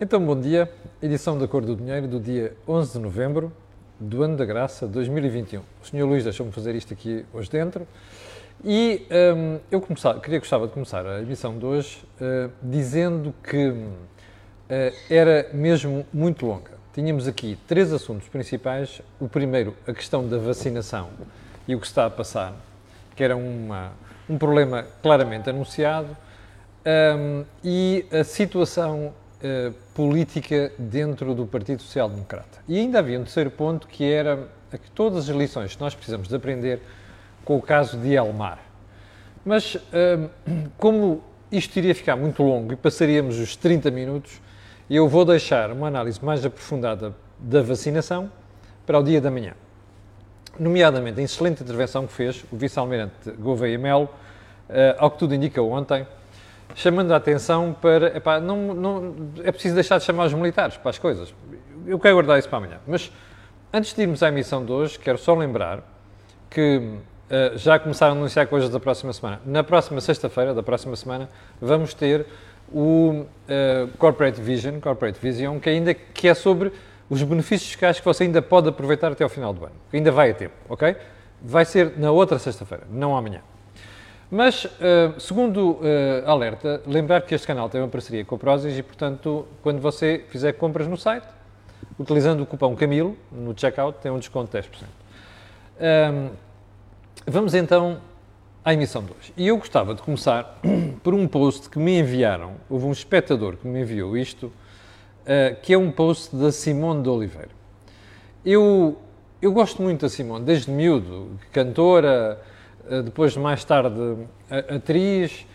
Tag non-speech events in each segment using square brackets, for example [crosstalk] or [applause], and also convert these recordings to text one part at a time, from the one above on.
Então, bom dia. Edição da Cor do Dinheiro do dia 11 de novembro do ano da graça 2021. O Sr. Luís deixou-me fazer isto aqui hoje dentro. E hum, eu queria gostava de começar a emissão de hoje uh, dizendo que uh, era mesmo muito longa. Tínhamos aqui três assuntos principais. O primeiro, a questão da vacinação e o que está a passar, que era uma, um problema claramente anunciado, um, e a situação uh, política dentro do Partido Social Democrata. E ainda havia um terceiro ponto que era que todas as lições que nós precisamos de aprender com o caso de Elmar. Mas um, como isto iria ficar muito longo e passaríamos os 30 minutos, eu vou deixar uma análise mais aprofundada da vacinação para o dia da manhã. Nomeadamente a excelente intervenção que fez o vice-almirante Gouveia Melo, uh, ao que tudo indica ontem, chamando a atenção para. Epá, não, não, é preciso deixar de chamar os militares para as coisas. Eu quero guardar isso para amanhã. Mas antes de irmos à emissão de hoje, quero só lembrar que uh, já começaram a anunciar coisas da próxima semana. Na próxima sexta-feira da próxima semana, vamos ter o uh, Corporate Vision, Corporate Vision, que ainda que é sobre os benefícios fiscais que você ainda pode aproveitar até ao final do ano. Ainda vai a tempo, ok? Vai ser na outra sexta-feira, não amanhã. Mas, uh, segundo uh, alerta, lembrar que este canal tem uma parceria com a Prozis e, portanto, quando você fizer compras no site, utilizando o cupom Camilo, no checkout, tem um desconto de 10%. Um, vamos então à emissão de hoje. E eu gostava de começar [clears throat] por um post que me enviaram. Houve um espectador que me enviou isto, uh, que é um post da Simone de Oliveira. Eu, eu gosto muito da Simone, desde miúdo, cantora, depois mais tarde atriz.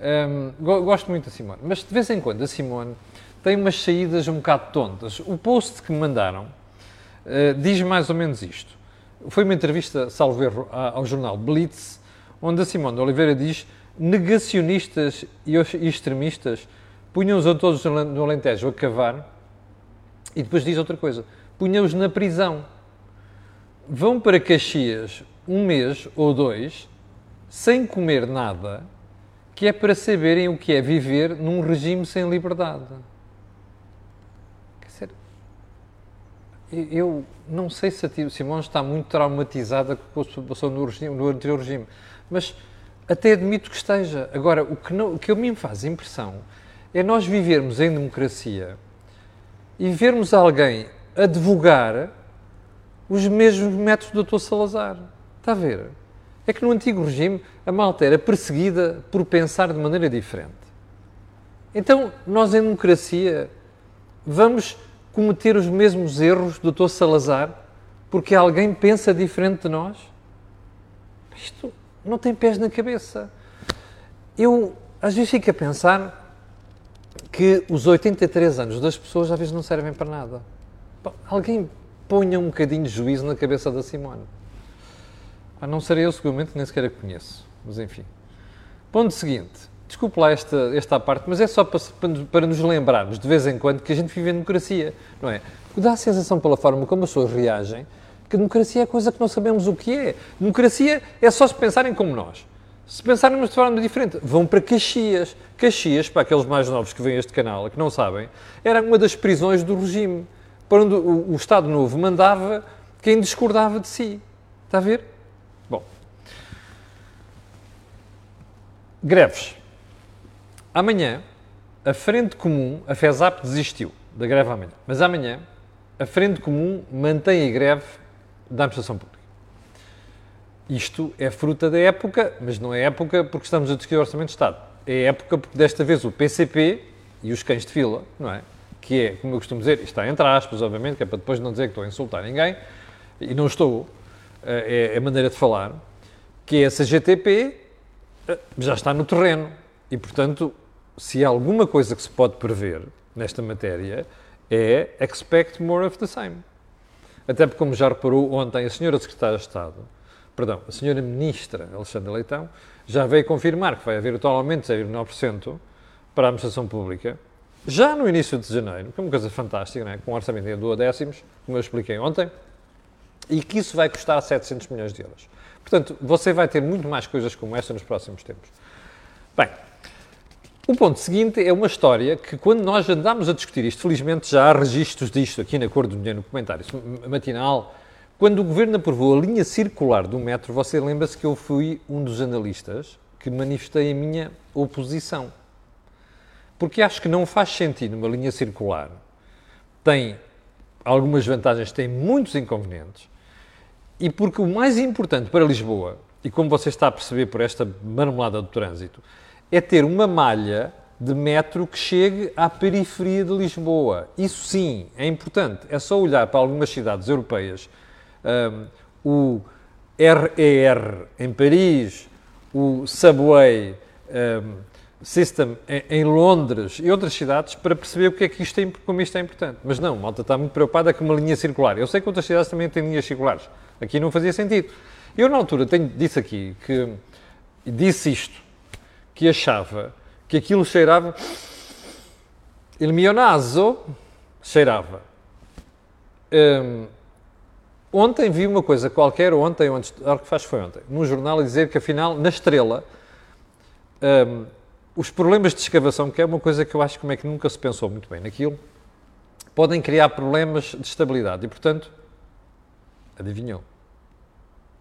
Um, gosto muito da Simone. Mas de vez em quando a Simone tem umas saídas um bocado tontas. O post que me mandaram uh, diz mais ou menos isto. Foi uma entrevista, salvo erro, ao jornal Blitz, onde a Simone de Oliveira diz negacionistas e extremistas punham-os a todos no Alentejo a cavar e depois diz outra coisa, punham-os na prisão. Vão para Caxias um mês ou dois sem comer nada, que é para saberem o que é viver num regime sem liberdade. Quer dizer, eu não sei se a Simone está muito traumatizada com o que passou no, regime, no anterior regime, mas até admito que esteja. Agora, o que, não, o que a mim faz impressão é nós vivermos em democracia e vermos alguém advogar os mesmos métodos do Dr. Salazar. Está a ver? É que no antigo regime a malta era perseguida por pensar de maneira diferente. Então, nós em democracia vamos cometer os mesmos erros do Dr. Salazar porque alguém pensa diferente de nós? Isto não tem pés na cabeça. Eu, às vezes, fico a pensar que os 83 anos das pessoas às vezes não servem para nada. Alguém ponha um bocadinho de juízo na cabeça da Simone. Ah, não serei eu, seguramente, nem sequer a conheço. Mas, enfim. Ponto seguinte. Desculpe lá esta, esta parte, mas é só para, para nos lembrarmos, de vez em quando, que a gente vive em democracia, não é? Dá a sensação pela forma como as pessoas reagem que democracia é coisa que não sabemos o que é. Democracia é só se pensarem como nós. Se pensarmos de forma diferente, vão para Caxias. Caxias, para aqueles mais novos que veem este canal, que não sabem, era uma das prisões do regime, para onde o, o Estado Novo mandava quem discordava de si. Está a ver? Bom. Greves. Amanhã, a Frente Comum, a FESAP desistiu da greve amanhã, mas amanhã a Frente Comum mantém a greve da administração pública. Isto é fruta da época, mas não é época porque estamos a discutir o Orçamento de Estado. É época porque desta vez o PCP e os cães de fila, não é? Que é, como eu costumo dizer, está entre aspas, obviamente, que é para depois não dizer que estou a insultar ninguém, e não estou, eh, é a maneira de falar, que é essa GTP eh, já está no terreno. E, portanto, se há alguma coisa que se pode prever nesta matéria, é expect more of the same. Até porque, como já reparou ontem, a senhora Secretária de Estado, perdão, a senhora Ministra Alexandra Leitão, já veio confirmar que vai haver o tal aumento de 0,9% para a administração pública, já no início de janeiro, que é uma coisa fantástica, não é? com um orçamento em décimos, como eu expliquei ontem, e que isso vai custar 700 milhões de euros. Portanto, você vai ter muito mais coisas como esta nos próximos tempos. Bem, O ponto seguinte é uma história que, quando nós andámos a discutir isto, felizmente já há registros disto aqui na Cor do Dinheiro, no comentário matinal, quando o Governo aprovou a linha circular do metro, você lembra-se que eu fui um dos analistas que manifestei a minha oposição. Porque acho que não faz sentido uma linha circular. Tem algumas vantagens, tem muitos inconvenientes. E porque o mais importante para Lisboa, e como você está a perceber por esta marmelada do trânsito, é ter uma malha de metro que chegue à periferia de Lisboa. Isso sim é importante. É só olhar para algumas cidades europeias, um, o RER em Paris, o Subway um, System em, Londres e outras cidades para perceber o que é que isto é, como isto é importante. Mas não, malta está muito preocupada com uma linha circular. Eu sei que outras cidades também têm linhas circulares. Aqui não fazia sentido. Eu, na altura, tenho, disse aqui que disse isto, que achava que aquilo cheirava. Il naso cheirava. Um, ontem vi uma coisa qualquer, ontem, antes, que faz foi ontem, num jornal, a dizer que afinal, na estrela, um, os problemas de escavação, que é uma coisa que eu acho como é que nunca se pensou muito bem naquilo, podem criar problemas de estabilidade e, portanto, adivinhou,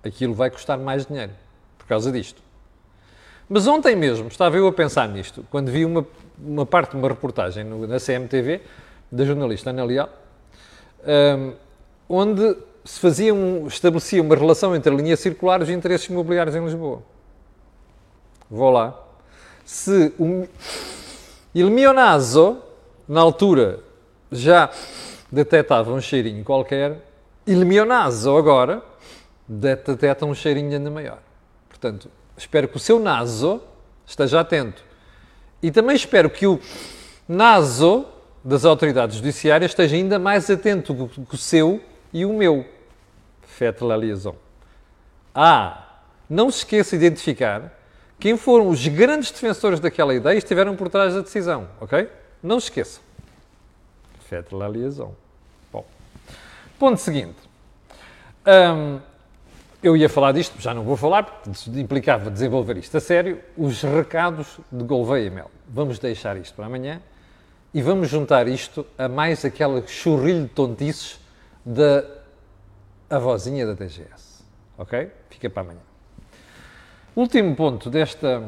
aquilo vai custar mais dinheiro por causa disto. Mas ontem mesmo estava eu a pensar nisto, quando vi uma, uma parte de uma reportagem no, na CMTV, da jornalista Ana Leal, um, onde se fazia um, estabelecia uma relação entre a linha circular e os interesses imobiliários em Lisboa. Vou lá. Se o Il mio naso, na altura, já detectava um cheirinho qualquer, Il mio naso agora detecta um cheirinho ainda maior. Portanto, espero que o seu naso esteja atento. E também espero que o naso das autoridades judiciárias esteja ainda mais atento que o seu e o meu. Faites la liaison. Ah, não se esqueça de identificar quem foram os grandes defensores daquela ideia e estiveram por trás da decisão, ok? Não se esqueça. Faites la liaison. Bom, ponto seguinte. Um, eu ia falar disto, já não vou falar, porque implicava desenvolver isto a sério. Os recados de Gouveia Mel. Vamos deixar isto para amanhã e vamos juntar isto a mais aquela churrilho de tontices da avózinha da DGS. Ok? Fica para amanhã. Último ponto desta,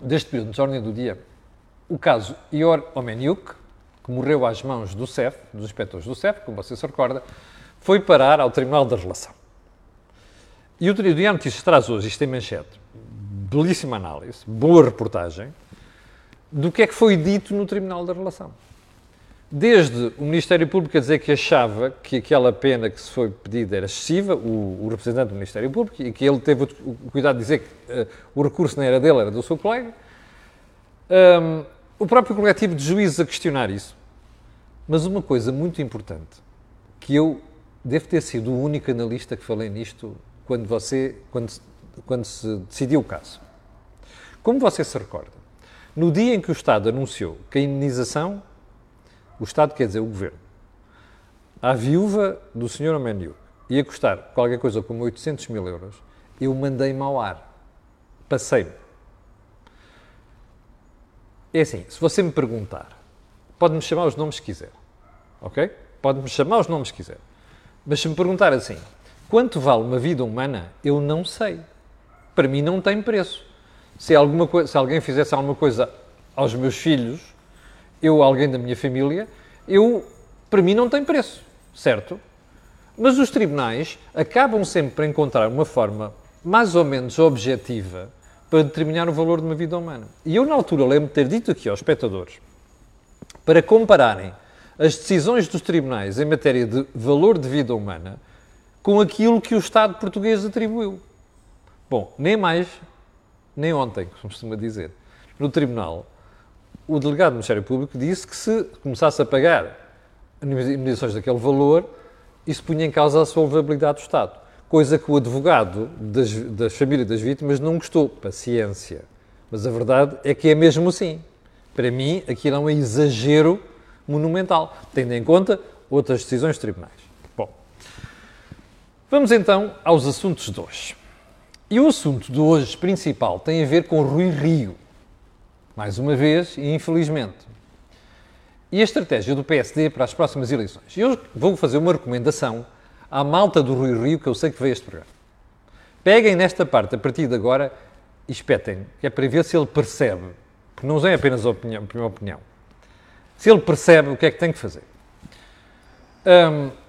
deste período de ordem do dia. O caso Ior Omeniuk, que morreu às mãos do CEF, dos inspectores do CEF, como você se recorda, foi parar ao Tribunal da Relação. E o Diário Notícias traz hoje, isto em manchete, belíssima análise, boa reportagem, do que é que foi dito no Tribunal da Relação. Desde o Ministério Público a dizer que achava que aquela pena que se foi pedida era excessiva, o, o representante do Ministério Público, e que ele teve o, o cuidado de dizer que uh, o recurso não era dele, era do seu colega. Um, o próprio coletivo de juízes a questionar isso. Mas uma coisa muito importante, que eu devo ter sido o único analista que falei nisto quando, você, quando, quando se decidiu o caso. Como você se recorda, no dia em que o Estado anunciou que a indenização, o Estado quer dizer o Governo, à viúva do Sr. Omeniu ia custar qualquer coisa como 800 mil euros, eu mandei-me ao ar. Passei-me. É assim, se você me perguntar, pode-me chamar os nomes que quiser, ok? Pode-me chamar os nomes que quiser. Mas se me perguntar assim, Quanto vale uma vida humana? Eu não sei. Para mim não tem preço. Se, alguma se alguém fizesse alguma coisa aos meus filhos, eu, alguém da minha família, eu, para mim não tem preço, certo? Mas os tribunais acabam sempre por encontrar uma forma mais ou menos objetiva para determinar o valor de uma vida humana. E eu, na altura, lembro de ter dito aqui aos espectadores, para compararem as decisões dos tribunais em matéria de valor de vida humana, com aquilo que o Estado português atribuiu. Bom, nem mais, nem ontem, como costuma dizer. No Tribunal, o delegado do Ministério Público disse que se começasse a pagar indemnizações daquele valor, isso punha em causa a solvabilidade do Estado. Coisa que o advogado das, das famílias das vítimas não gostou. Paciência. Mas a verdade é que é mesmo assim. Para mim, aquilo é um exagero monumental, tendo em conta outras decisões de tribunais. Vamos então aos assuntos de hoje. E o assunto de hoje principal tem a ver com Rui Rio. mais uma vez e infelizmente. E a estratégia do PSD para as próximas eleições. Eu vou fazer uma recomendação à malta do Rui Rio, que eu sei que veio este programa. Peguem nesta parte a partir de agora e espetem, que é para ver se ele percebe, porque não é apenas a opinião, a minha opinião, se ele percebe o que é que tem que fazer. Um,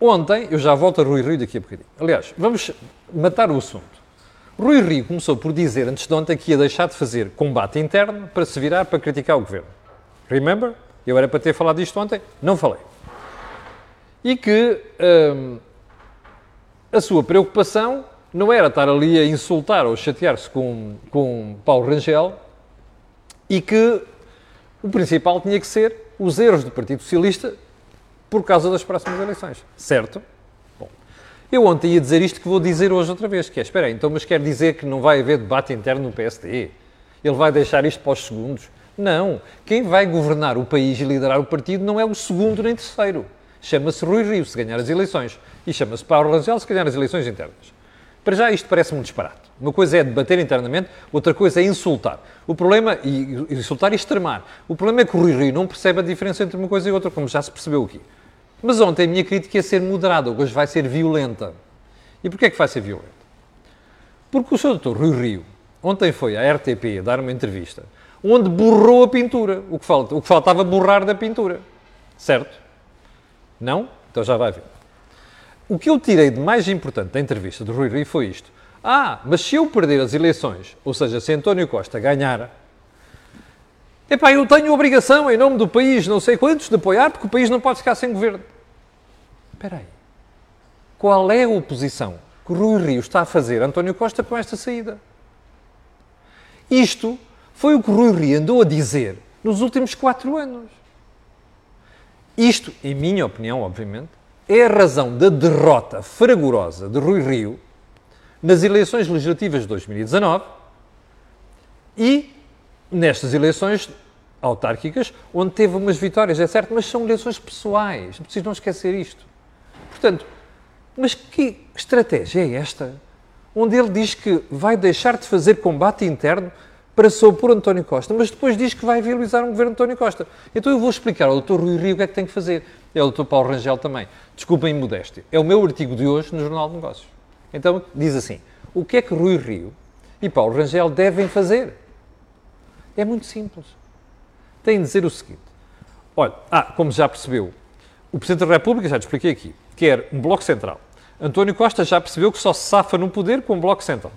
ontem, eu já volto a Rui Rio daqui a bocadinho. Aliás, vamos matar o assunto. Rui Rio começou por dizer antes de ontem que ia deixar de fazer combate interno para se virar para criticar o governo. Remember? Eu era para ter falado disto ontem, não falei. E que hum, a sua preocupação não era estar ali a insultar ou chatear-se com, com Paulo Rangel e que o principal tinha que ser os erros do Partido Socialista por causa das próximas eleições. Certo? Bom, eu ontem ia dizer isto que vou dizer hoje outra vez, que é, espera aí, então, mas quer dizer que não vai haver debate interno no PSD? Ele vai deixar isto para os segundos? Não. Quem vai governar o país e liderar o partido não é o segundo nem terceiro. Chama-se Rui Rio, se ganhar as eleições. E chama-se Paulo Rangel, se ganhar as eleições internas. Para já isto parece-me um disparate. Uma coisa é debater internamente, outra coisa é insultar. O problema, e insultar e extremar. O problema é que o Rui Rio não percebe a diferença entre uma coisa e outra, como já se percebeu aqui. Mas ontem a minha crítica ia ser moderada, hoje vai ser violenta. E porquê é que vai ser violenta? Porque o Sr. Dr. Rui Rio, ontem foi à RTP dar uma entrevista, onde borrou a pintura, o que, falta, o que faltava borrar da pintura. Certo? Não? Então já vai ver. O que eu tirei de mais importante da entrevista do Rui Rio foi isto. Ah, mas se eu perder as eleições, ou seja, se António Costa ganhar, epá, eu tenho obrigação, em nome do país, não sei quantos, de apoiar, porque o país não pode ficar sem governo. Espera aí. Qual é a oposição que Rui Rio está a fazer António Costa com esta saída? Isto foi o que Rui Rio andou a dizer nos últimos quatro anos. Isto, em minha opinião, obviamente, é a razão da derrota fragorosa de Rui Rio nas eleições legislativas de 2019 e nestas eleições autárquicas, onde teve umas vitórias, é certo, mas são eleições pessoais, é preciso não esquecer isto. Portanto, mas que estratégia é esta? Onde ele diz que vai deixar de fazer combate interno para se opor a António Costa, mas depois diz que vai viabilizar um governo de António Costa. Então eu vou explicar ao Dr. Rui Rio o que é que tem que fazer. É o Dr. Paulo Rangel também. Desculpem modéstia. É o meu artigo de hoje no Jornal de Negócios. Então diz assim: o que é que Rui Rio e Paulo Rangel devem fazer? É muito simples. Têm de dizer o seguinte: olha, ah, como já percebeu, o Presidente da República, já te expliquei aqui, quer um Bloco Central. António Costa já percebeu que só se safa no poder com um Bloco Central.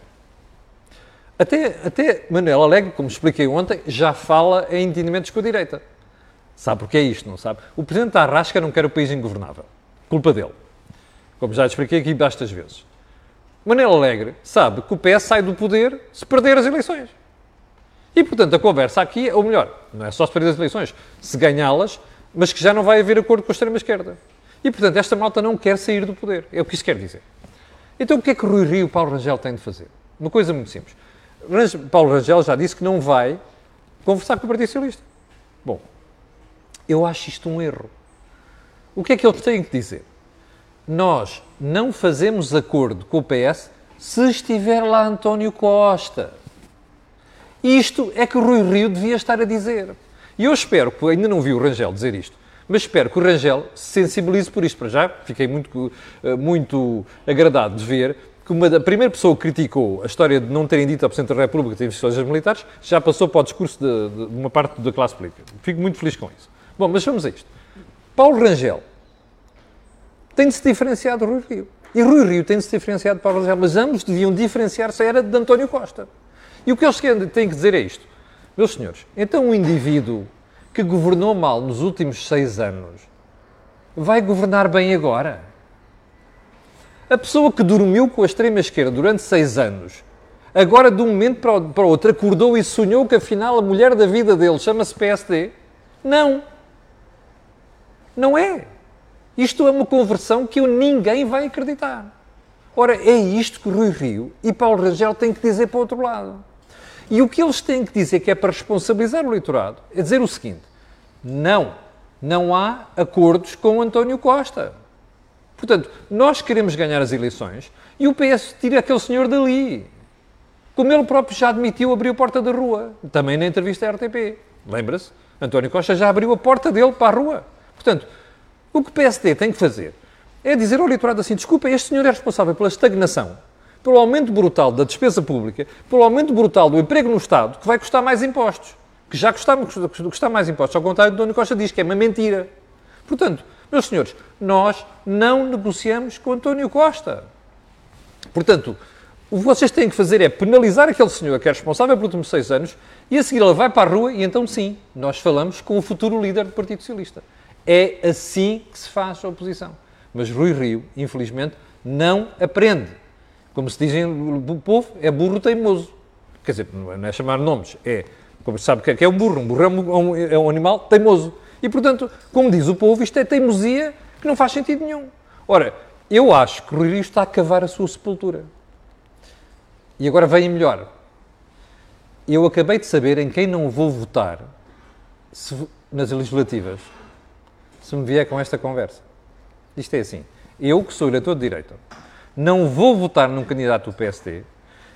Até, até Manuel Alegre, como expliquei ontem, já fala em entendimentos com a direita. Sabe porque é isto, não sabe? O Presidente da Arrasca não quer o país ingovernável. Culpa dele. Como já expliquei aqui bastas vezes. Manela Alegre sabe que o PS sai do poder se perder as eleições. E, portanto, a conversa aqui, ou melhor, não é só se perder as eleições, se ganhá-las, mas que já não vai haver acordo com a extrema-esquerda. E, portanto, esta malta não quer sair do poder. É o que isso quer dizer. Então, o que é que Rui Rio e Paulo Rangel têm de fazer? Uma coisa muito simples. Paulo Rangel já disse que não vai conversar com o Partido Socialista. Bom, eu acho isto um erro. O que é que eles têm que dizer? nós não fazemos acordo com o PS se estiver lá António Costa. Isto é que o Rui Rio devia estar a dizer. E eu espero, que ainda não vi o Rangel dizer isto, mas espero que o Rangel se sensibilize por isto. Para já, fiquei muito, eh, muito agradado de ver que uma, a primeira pessoa que criticou a história de não terem dito ao Presidente da República ter investigações militares já passou para o discurso de, de, uma parte da classe política. Fico muito feliz com isso. Bom, mas vamos a isto. Paulo Rangel tem de se diferenciar do Rui Rio. E Rui Rio tem de se diferenciar de Paulo Rangel, mas ambos deviam diferenciar-se era de António Costa. E o que eles têm que dizer é isto. Meus senhores, então um indivíduo que governou mal nos últimos seis anos vai governar bem agora? A pessoa que dormiu com a extrema-esquerda durante seis anos, agora de um momento para o outro acordou e sonhou que afinal a mulher da vida dele chama-se PSD? Não. Não é. Isto é uma conversão que ninguém vai acreditar. Ora, é isto que Rui Rio e Paulo Rangel têm que dizer para o outro lado. E o que eles têm que dizer, que é para responsabilizar o eleitorado, é dizer o seguinte: não, não há acordos com António Costa. Portanto, nós queremos ganhar as eleições e o PS tira aquele senhor dali. Como ele próprio já admitiu, abriu a porta da rua, também na entrevista à RTP. Lembra-se? António Costa já abriu a porta dele para a rua. Portanto, o que o PSD tem que fazer é dizer ao eleitorado assim: desculpa, este senhor é responsável pela estagnação, pelo aumento brutal da despesa pública, pelo aumento brutal do emprego no Estado, que vai custar mais impostos. Que já custava, custar mais impostos. Ao contrário do António Costa diz que é uma mentira. Portanto, meus senhores, nós não negociamos com António Costa. Portanto, o que vocês têm que fazer é penalizar aquele senhor que é responsável pelos últimos seis anos e a seguir ele vai para a rua e então sim, nós falamos com o futuro líder do Partido Socialista. É assim que se faz a oposição. Mas Rui Rio, infelizmente, não aprende. Como se dizem o povo, é burro teimoso. Quer dizer, não é chamar nomes, é, como se sabe o que é um burro. Um burro é um, é um animal teimoso. E, portanto, como diz o povo, isto é teimosia que não faz sentido nenhum. Ora, eu acho que Rui Rio está a cavar a sua sepultura. E agora vem melhor. Eu acabei de saber em quem não vou votar se, nas legislativas se me vier com esta conversa. Isto é assim. Eu, que sou eleitor de direita, não vou votar num candidato do PSD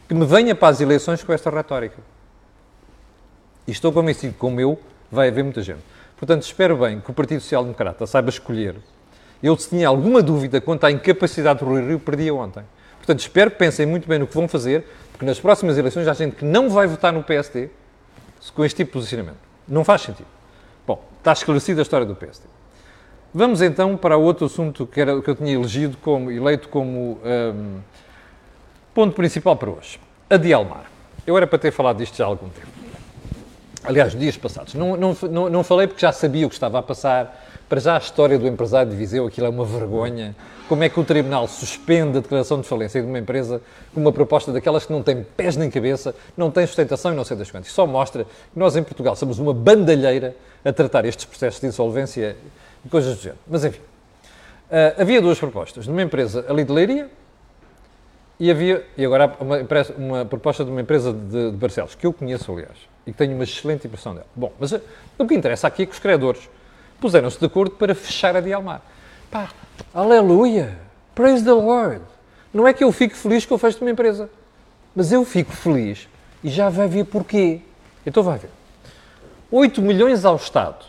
que me venha para as eleições com esta retórica. E estou convencido, como eu, vai haver muita gente. Portanto, espero bem que o Partido Social Democrata saiba escolher. Eu, se tinha alguma dúvida quanto à incapacidade do Rui Rio, perdia ontem. Portanto, espero que pensem muito bem no que vão fazer, porque nas próximas eleições há gente que não vai votar no PSD com este tipo de posicionamento. Não faz sentido. Bom, está esclarecida a história do PSD. Vamos então para outro assunto que, era, que eu tinha elegido como, eleito como um, ponto principal para hoje. A Dialmar. Eu era para ter falado disto já há algum tempo. Aliás, dias passados. Não, não, não, falei porque já sabia o que estava a passar. Para já a história do empresário de Viseu, aquilo é uma vergonha. Como é que o Tribunal suspende a declaração de falência de uma empresa com uma proposta daquelas que não tem pés nem cabeça, não tem sustentação e não sei das quantas. Só mostra que nós em Portugal somos uma bandalheira a tratar estes processos de insolvência e coisas do género. Mas enfim, uh, havia duas propostas. Numa empresa ali de Leiria e havia, e agora uma, uma proposta de uma empresa de, de Barcelos, que eu conheço aliás, e que tenho uma excelente impressão dela. Bom, mas uh, o que interessa aqui é que os credores puseram-se de acordo para fechar a Dialmar. Pá, aleluia! Praise the Lord! Não é que eu fico feliz que eu fecho uma empresa, mas eu fico feliz e já vai ver porquê. Então vai ver. 8 milhões ao Estado.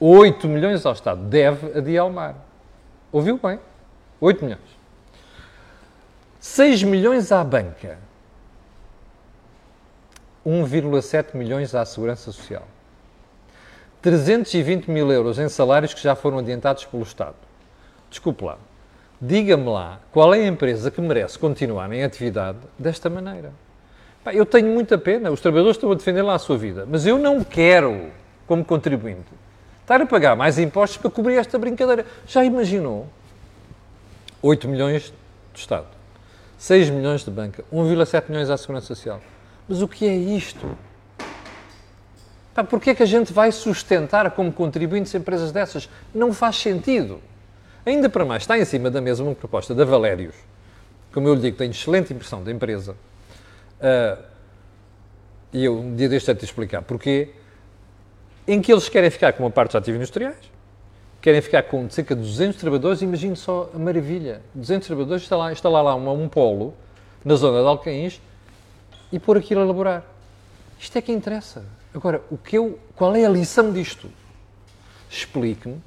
8 milhões ao Estado deve a Dialmar. Ouviu bem? 8 milhões. 6 milhões à banca. 1,7 milhões à Segurança Social. 320 mil euros em salários que já foram adiantados pelo Estado. Desculpe lá. Diga-me lá qual é a empresa que merece continuar em atividade desta maneira. Pá, eu tenho muita pena, os trabalhadores estão a defender lá a sua vida, mas eu não quero, como contribuinte, estar a pagar mais impostos para cobrir esta brincadeira. Já imaginou? 8 milhões do Estado, 6 milhões de banca, 1,7 milhões à Segurança Social. Mas o que é isto? Pá, porquê é que a gente vai sustentar como contribuintes empresas dessas? Não faz sentido. Ainda para mais, está em cima da mesa uma proposta da Valérios, como eu lhe digo, tem excelente impressão da empresa, uh, e eu um dia deste a te explicar porquê, em que eles querem ficar com uma parte dos ativos industriais, querem ficar com cerca de 200 trabalhadores, imagine só a maravilha, 200 trabalhadores, lá, está lá um, um polo, na zona de Alcaíns, e pôr aquilo a elaborar. Isto é que interessa. Agora, o que eu, qual é a lição disto? Explique-me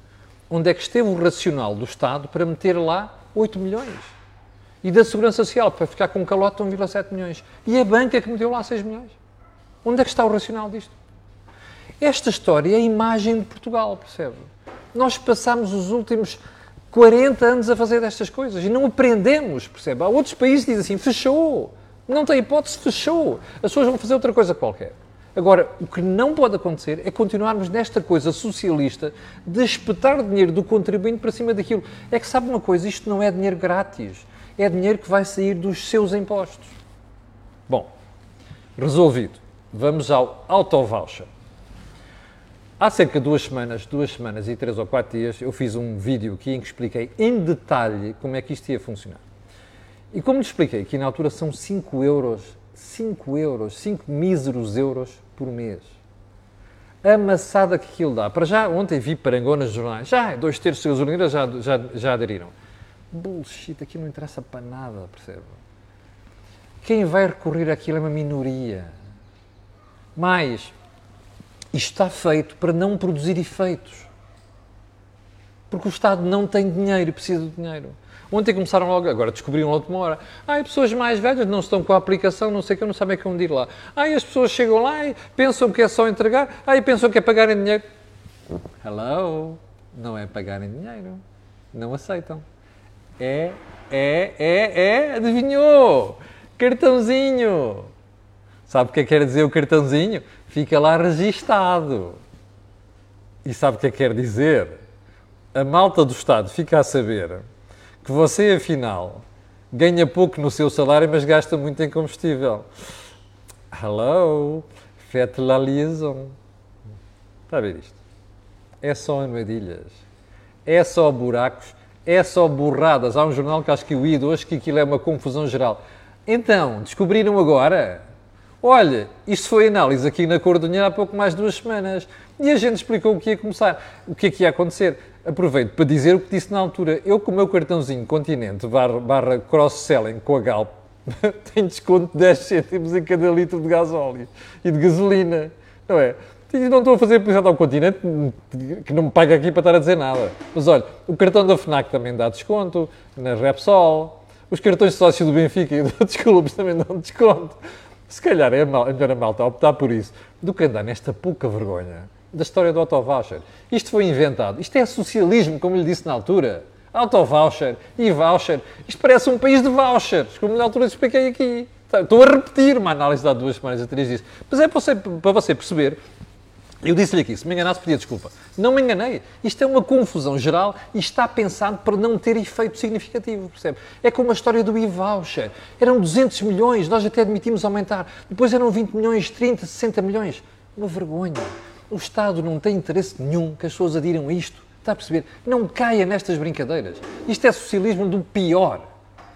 onde é que esteve o racional do Estado para meter lá 8 milhões. E da Segurança Social para ficar com um calote de 1,7 milhões. E a banca que meteu lá 6 milhões. Onde é que está o racional disto? Esta história é a imagem de Portugal, percebe? Nós passamos os últimos 40 anos a fazer destas coisas e não aprendemos, percebe? Há outros países que dizem assim, fechou, não tem hipótese, fechou. As pessoas vão fazer outra coisa qualquer. Agora, o que não pode acontecer é continuarmos nesta coisa socialista de espetar dinheiro do contribuinte para cima daquilo. É que sabe uma coisa, isto não é dinheiro grátis, é dinheiro que vai sair dos seus impostos. Bom, resolvido. Vamos ao auto-voucher. Há cerca de duas semanas, duas semanas e três ou quatro dias, eu fiz um vídeo aqui em que expliquei em detalhe como é que isto ia funcionar. E como lhe expliquei, que na altura são 5 euros 5 euros, 5 míseros euros por mês. A maçada que aquilo dá. Para já, ontem vi parangonas de jornais. Já, dois terços das gasolineras já, já, já aderiram. Bullshit, aqui não interessa para nada, percebe? Quem vai recorrer àquilo é uma minoria. Mais, isto está feito para não produzir efeitos. Porque o Estado não tem dinheiro e precisa de dinheiro. Ontem começaram logo, agora descobriram logo de uma hora. As pessoas mais velhas não estão com a aplicação, não sei o que, não sabem como ir lá. Ah, as pessoas chegam lá e pensam que é só entregar. Ah, e pensam que é pagarem dinheiro. Hello? Não é pagarem dinheiro. Não aceitam. É, é, é, é, adivinhou? Cartãozinho. Sabe o que é que quer dizer o cartãozinho? Fica lá registado. E sabe o que é que quer dizer? A malta do Estado fica a saber que você, afinal, ganha pouco no seu salário, mas gasta muito em combustível. Hello, faites la liaison. Está a ver isto? É só armadilhas, é só buracos, é só burradas. Há um jornal que acho que o ido hoje que aquilo é uma confusão geral. Então, descobriram agora? Olha, isto foi análise aqui na Cor do Dinheiro há pouco mais de duas semanas. E a gente explicou o que ia começar, o que é que ia acontecer. Aproveito para dizer o que disse na altura. Eu, com o meu cartãozinho Continente barra, barra cross-selling com a Galp, [laughs] tenho desconto de 10 cêntimos em cada litro de gasóleo e de gasolina. Não é? E não estou a fazer publicidade ao Continente, que não me paga aqui para estar a dizer nada. Mas olha, o cartão da FNAC também dá desconto, na Repsol, os cartões de sócio do Benfica e [laughs] de outros clubes também dão desconto. Se calhar é melhor a malta optar por isso do que andar nesta pouca vergonha da história do auto-voucher. Isto foi inventado. Isto é socialismo, como lhe disse na altura. Auto-voucher e voucher. Isto parece um país de vouchers, como na altura expliquei aqui. Estou a repetir uma análise de há duas semanas atrás disso. Mas é para você, para você perceber eu disse-lhe aqui, se me enganasse, pedia desculpa. Não me enganei. Isto é uma confusão geral e está pensado para não ter efeito significativo, percebe? É como a história do e-voucher. Eram 200 milhões, nós até admitimos aumentar. Depois eram 20 milhões, 30, 60 milhões. Uma vergonha. O Estado não tem interesse nenhum que as pessoas adiram a isto. Está a perceber? Não caia nestas brincadeiras. Isto é socialismo do pior.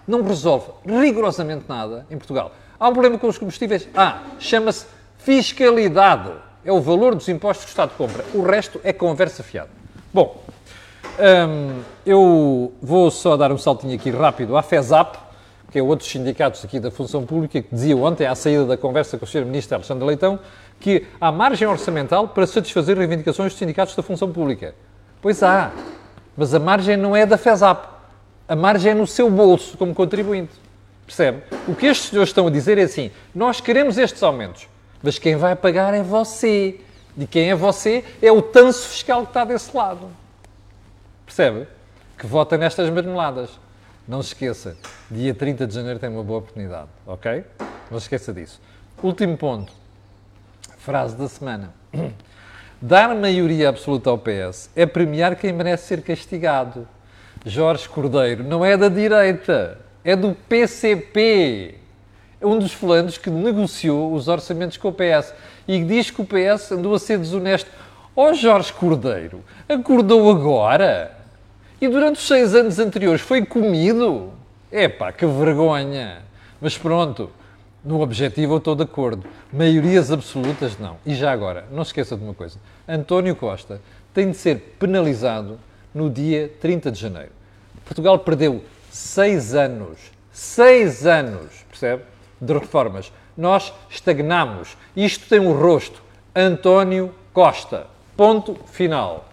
Não resolve rigorosamente nada em Portugal. Há um problema com os combustíveis? Ah, chama-se fiscalidade. É o valor dos impostos que o Estado compra. O resto é conversa fiada. Bom, hum, eu vou só dar um saltinho aqui rápido à FESAP, que é outros sindicatos aqui da função pública, que dizia ontem, à saída da conversa com o Sr. Ministro Alexandre Leitão, que há margem orçamental para satisfazer reivindicações dos sindicatos da função pública. Pois há, mas a margem não é da FESAP. A margem é no seu bolso, como contribuinte. Percebe? O que estes senhores estão a dizer é assim: nós queremos estes aumentos, mas quem vai pagar é você. E quem é você é o tanso fiscal que está desse lado. Percebe? Que vota nestas marmeladas. Não se esqueça, dia 30 de janeiro tem uma boa oportunidade, ok? Não se esqueça disso. Último ponto. Frase da semana. [clears throat] Dar maioria absoluta ao PS é premiar quem merece ser castigado. Jorge Cordeiro não é da direita, é do PCP. Um dos fulanos que negociou os orçamentos com o PS e diz que o PS andou a ser desonesto. Ó oh, Jorge Cordeiro, acordou agora? E durante os seis anos anteriores foi comido? Epá, que vergonha! Mas pronto, no objetivo eu estou de acordo. Maiorias absolutas, não. E já agora, não se esqueça de uma coisa. António Costa tem de ser penalizado no dia 30 de janeiro. Portugal perdeu seis anos, seis anos, percebe? De reformas. Nós estagnamos. Isto tem um rosto. António Costa. Ponto final.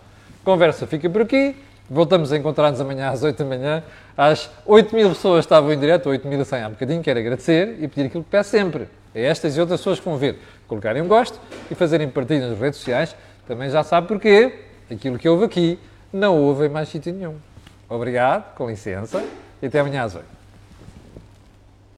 Conversa fica por aqui. Voltamos a encontrar-nos amanhã às 8 da manhã. Às 8 mil pessoas estavam em direto, 8.100 há bocadinho. Quero agradecer e pedir aquilo que peço sempre. A estas e outras pessoas que vão ver, colocarem um gosto e fazerem partilha nas redes sociais. Também já sabe porquê. Aquilo que houve aqui não houve em mais sítio nenhum. Obrigado, com licença, e até amanhã às 8.